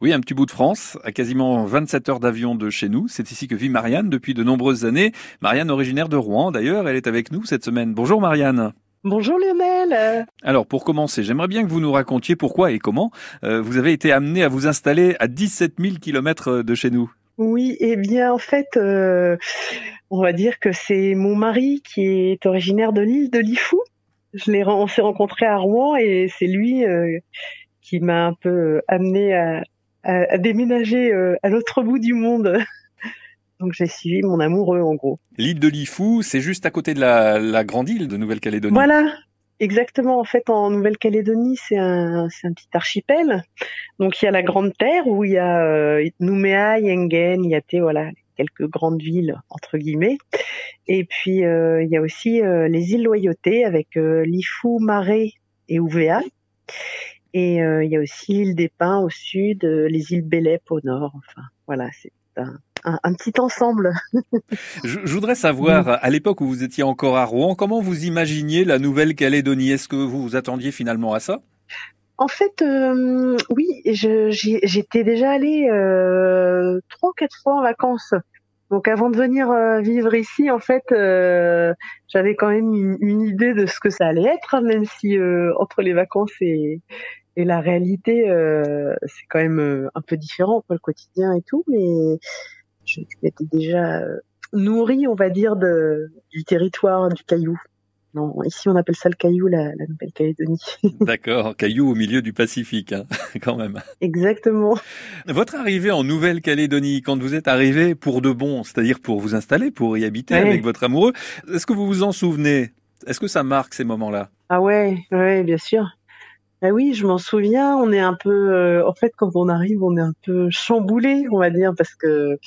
Oui, un petit bout de France, à quasiment 27 heures d'avion de chez nous. C'est ici que vit Marianne depuis de nombreuses années. Marianne, originaire de Rouen d'ailleurs, elle est avec nous cette semaine. Bonjour Marianne. Bonjour Lionel. Alors pour commencer, j'aimerais bien que vous nous racontiez pourquoi et comment euh, vous avez été amené à vous installer à 17 000 kilomètres de chez nous. Oui, eh bien en fait, euh, on va dire que c'est mon mari qui est originaire de l'île de Lifou. Je l'ai, on s'est rencontrés à Rouen et c'est lui euh, qui m'a un peu amené à, à, déménager euh, à l'autre bout du monde. Donc j'ai suivi mon amoureux en gros. L'île de Lifou, c'est juste à côté de la, la grande île de Nouvelle-Calédonie. Voilà, exactement. En fait, en Nouvelle-Calédonie, c'est un, un petit archipel. Donc il y a la Grande Terre où il y a euh, Nouméa, Yengen, Yaté, voilà, quelques grandes villes entre guillemets. Et puis euh, il y a aussi euh, les îles Loyauté avec Lifou, Marais et Ouvéa. Et euh, il y a aussi l'île des Pins au sud, euh, les îles Bélep au nord. Enfin, voilà, c'est un, un, petit ensemble. je, je, voudrais savoir, à l'époque où vous étiez encore à Rouen, comment vous imaginiez la Nouvelle-Calédonie? Est-ce que vous vous attendiez finalement à ça? En fait, euh, oui, j'étais déjà allée euh, trois ou quatre fois en vacances. Donc avant de venir vivre ici, en fait, euh, j'avais quand même une, une, idée de ce que ça allait être, même si entre les vacances et, et la réalité, euh, c'est quand même euh, un peu différent pour le quotidien et tout, mais je, m'étais déjà euh, nourrie, on va dire, de, du territoire du Caillou. Non, ici on appelle ça le Caillou, la, la Nouvelle-Calédonie. D'accord, Caillou au milieu du Pacifique, hein, quand même. Exactement. Votre arrivée en Nouvelle-Calédonie, quand vous êtes arrivé pour de bon, c'est-à-dire pour vous installer, pour y habiter avec votre amoureux, est-ce que vous vous en souvenez? Est-ce que ça marque ces moments-là? Ah ouais, ouais, bien sûr. Ah oui, je m'en souviens. On est un peu, euh, en fait, quand on arrive, on est un peu chamboulé, on va dire, parce que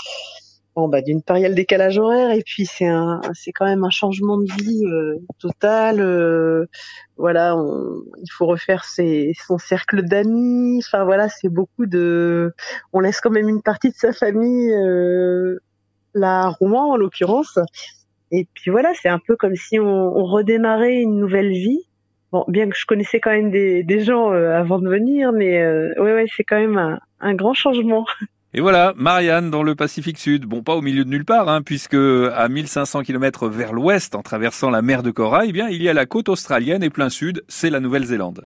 bah, d'une part, décalage horaire, et puis c'est un, c'est quand même un changement de vie euh, total. Euh, voilà, il faut refaire ses, son cercle d'amis. Enfin voilà, c'est beaucoup de. On laisse quand même une partie de sa famille, à Rouen en l'occurrence. Et puis voilà, c'est un peu comme si on, redémarrait une nouvelle vie Bon, bien que je connaissais quand même des, gens euh, avant de venir, mais euh, ouais, ouais, c'est quand même un, grand changement. Et voilà, Marianne dans le Pacifique Sud. Bon, pas au milieu de nulle part, hein, puisque à 1500 km vers l'ouest, en traversant la mer de Corail, eh bien, il y a la côte australienne et plein sud, c'est la Nouvelle-Zélande.